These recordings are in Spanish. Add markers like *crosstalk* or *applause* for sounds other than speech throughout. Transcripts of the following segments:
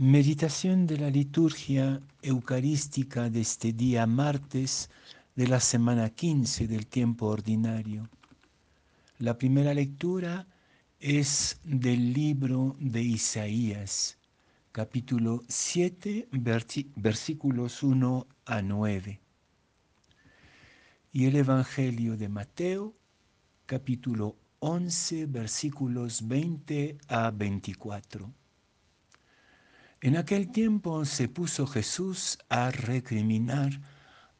Meditación de la liturgia eucarística de este día martes de la semana 15 del tiempo ordinario. La primera lectura es del libro de Isaías, capítulo 7, versículos 1 a 9. Y el Evangelio de Mateo, capítulo 11, versículos 20 a 24. En aquel tiempo se puso Jesús a recriminar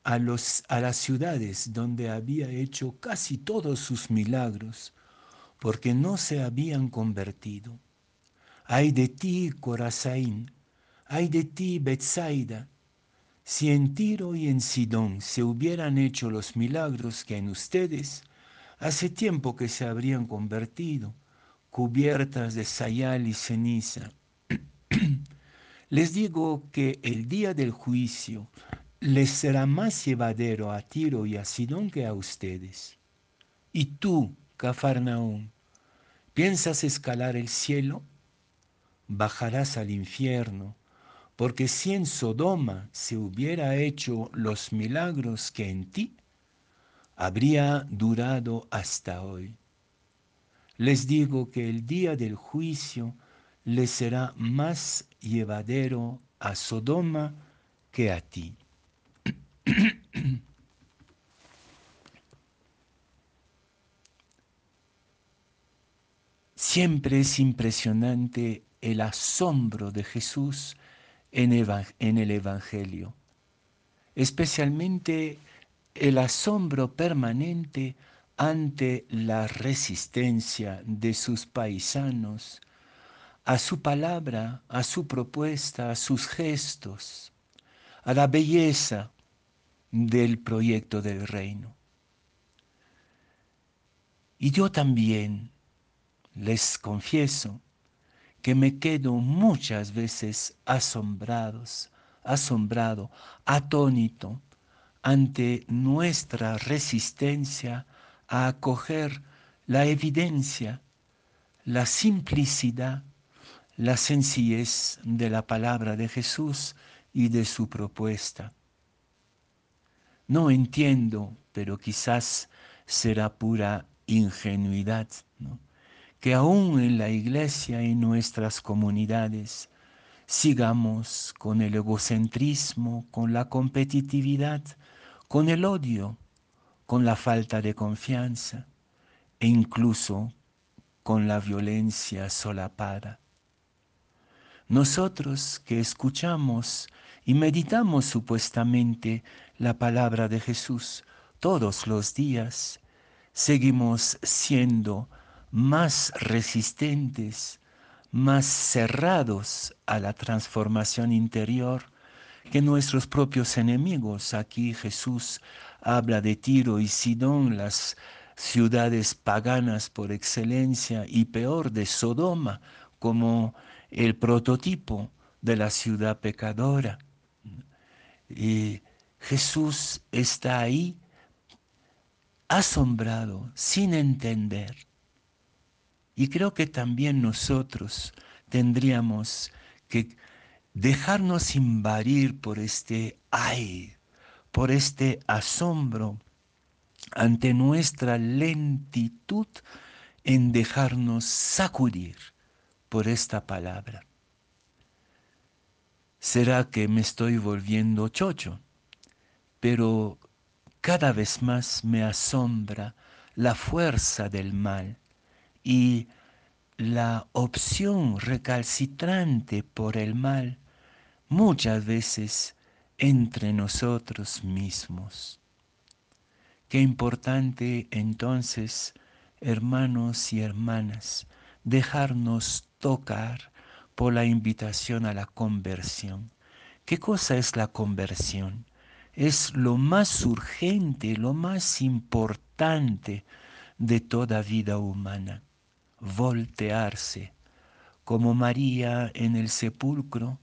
a, los, a las ciudades donde había hecho casi todos sus milagros, porque no se habían convertido. Ay de ti, Corazaín, ay de ti, Betsaida, si en Tiro y en Sidón se hubieran hecho los milagros que en ustedes, hace tiempo que se habrían convertido, cubiertas de sayal y ceniza. Les digo que el día del juicio les será más llevadero a Tiro y a Sidón que a ustedes. Y tú, Cafarnaúm, ¿piensas escalar el cielo? Bajarás al infierno, porque si en Sodoma se hubiera hecho los milagros que en ti, habría durado hasta hoy. Les digo que el día del juicio le será más llevadero a Sodoma que a ti. *clears throat* Siempre es impresionante el asombro de Jesús en, el Evangelio, especialmente el asombro permanente ante la resistencia de sus paisanos a su palabra, a su propuesta, a sus gestos, a la belleza del proyecto del reino. Y yo también les confieso que me quedo muchas veces asombrados, asombrado, atónito ante nuestra resistencia a acoger la evidencia, la simplicidad la sencillez de la palabra de Jesús y de su propuesta. No entiendo, pero quizás será pura ingenuidad, que aún en la iglesia y nuestras comunidades sigamos con el egocentrismo, con la competitividad, con el odio, con la falta de confianza e incluso con la violencia solapada. Nosotros que escuchamos y meditamos supuestamente la palabra de Jesús todos los días, seguimos siendo más resistentes, más cerrados a la transformación interior que nuestros propios enemigos. Aquí Jesús habla de Tiro y Sidón, las ciudades paganas por excelencia, y peor de Sodoma, como el prototipo de la ciudad pecadora. Y Jesús está ahí asombrado, sin entender. Y creo que también nosotros tendríamos que dejarnos invadir por este ay, por este asombro ante nuestra lentitud en dejarnos sacudir por esta palabra. Será que me estoy volviendo chocho, pero cada vez más me asombra la fuerza del mal y la opción recalcitrante por el mal muchas veces entre nosotros mismos. Qué importante entonces, hermanos y hermanas, dejarnos tocar por la invitación a la conversión. ¿Qué cosa es la conversión? Es lo más urgente, lo más importante de toda vida humana. Voltearse, como María en el sepulcro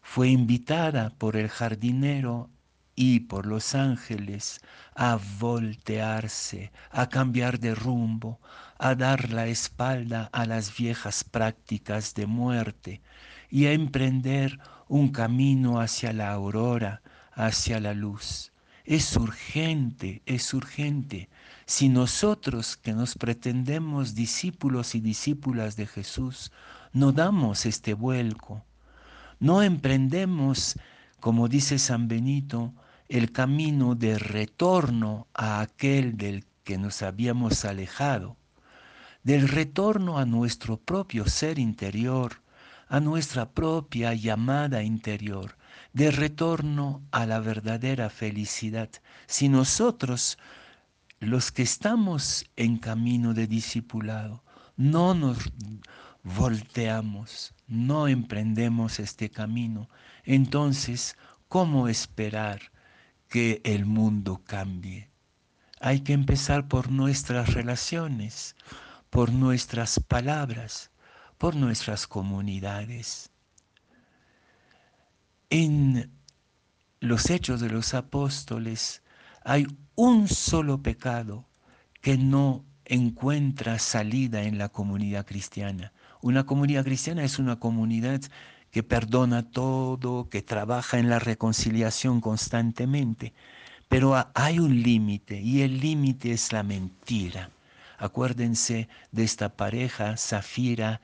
fue invitada por el jardinero y por los ángeles a voltearse, a cambiar de rumbo, a dar la espalda a las viejas prácticas de muerte y a emprender un camino hacia la aurora, hacia la luz. Es urgente, es urgente. Si nosotros que nos pretendemos discípulos y discípulas de Jesús, no damos este vuelco, no emprendemos, como dice San Benito, el camino de retorno a aquel del que nos habíamos alejado, del retorno a nuestro propio ser interior, a nuestra propia llamada interior, de retorno a la verdadera felicidad. Si nosotros, los que estamos en camino de discipulado, no nos volteamos, no emprendemos este camino, entonces, ¿cómo esperar que el mundo cambie? Hay que empezar por nuestras relaciones, por nuestras palabras, por nuestras comunidades. En los hechos de los apóstoles hay un solo pecado que no encuentra salida en la comunidad cristiana. Una comunidad cristiana es una comunidad que perdona todo, que trabaja en la reconciliación constantemente, pero hay un límite y el límite es la mentira. Acuérdense de esta pareja, Zafira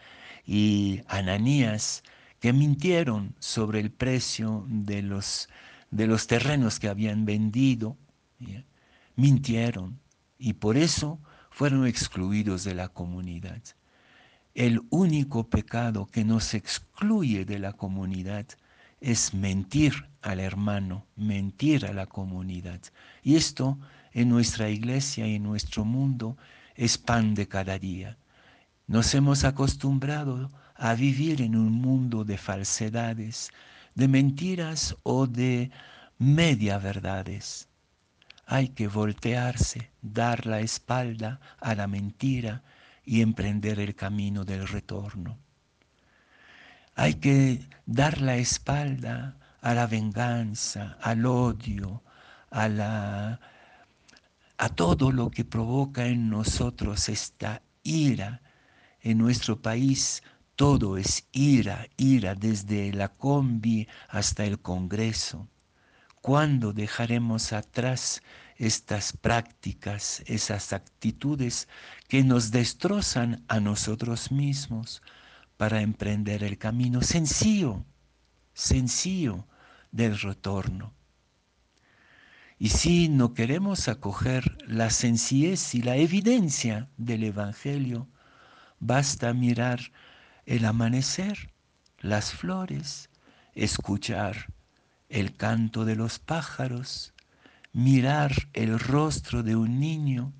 y Ananías, que mintieron sobre el precio de los, de los terrenos que habían vendido. Mintieron y por eso fueron excluidos de la comunidad. El único pecado que nos excluye de la comunidad es mentir al hermano, mentir a la comunidad. Y esto en nuestra iglesia y en nuestro mundo es pan de cada día. Nos hemos acostumbrado a vivir en un mundo de falsedades, de mentiras o de media verdades. Hay que voltearse, dar la espalda a la mentira y emprender el camino del retorno. Hay que dar la espalda a la venganza, al odio, a, la, a todo lo que provoca en nosotros esta ira. En nuestro país todo es ira, ira desde la combi hasta el Congreso. ¿Cuándo dejaremos atrás estas prácticas, esas actitudes que nos destrozan a nosotros mismos para emprender el camino sencillo, sencillo del retorno? Y si no queremos acoger la sencillez y la evidencia del Evangelio, basta mirar el amanecer, las flores, escuchar el canto de los pájaros, mirar el rostro de un niño,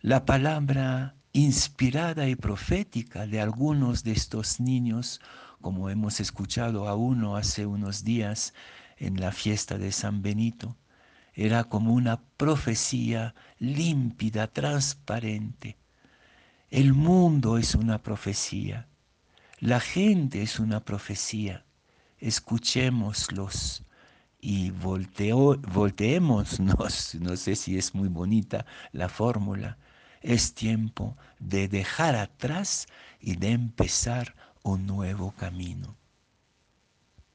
la palabra inspirada y profética de algunos de estos niños, como hemos escuchado a uno hace unos días en la fiesta de San Benito, era como una profecía límpida, transparente. El mundo es una profecía. La gente es una profecía. Escuchémoslos y volteo, volteémonos. *laughs* No sé si es muy bonita la fórmula. Es tiempo de dejar atrás y de empezar un nuevo camino.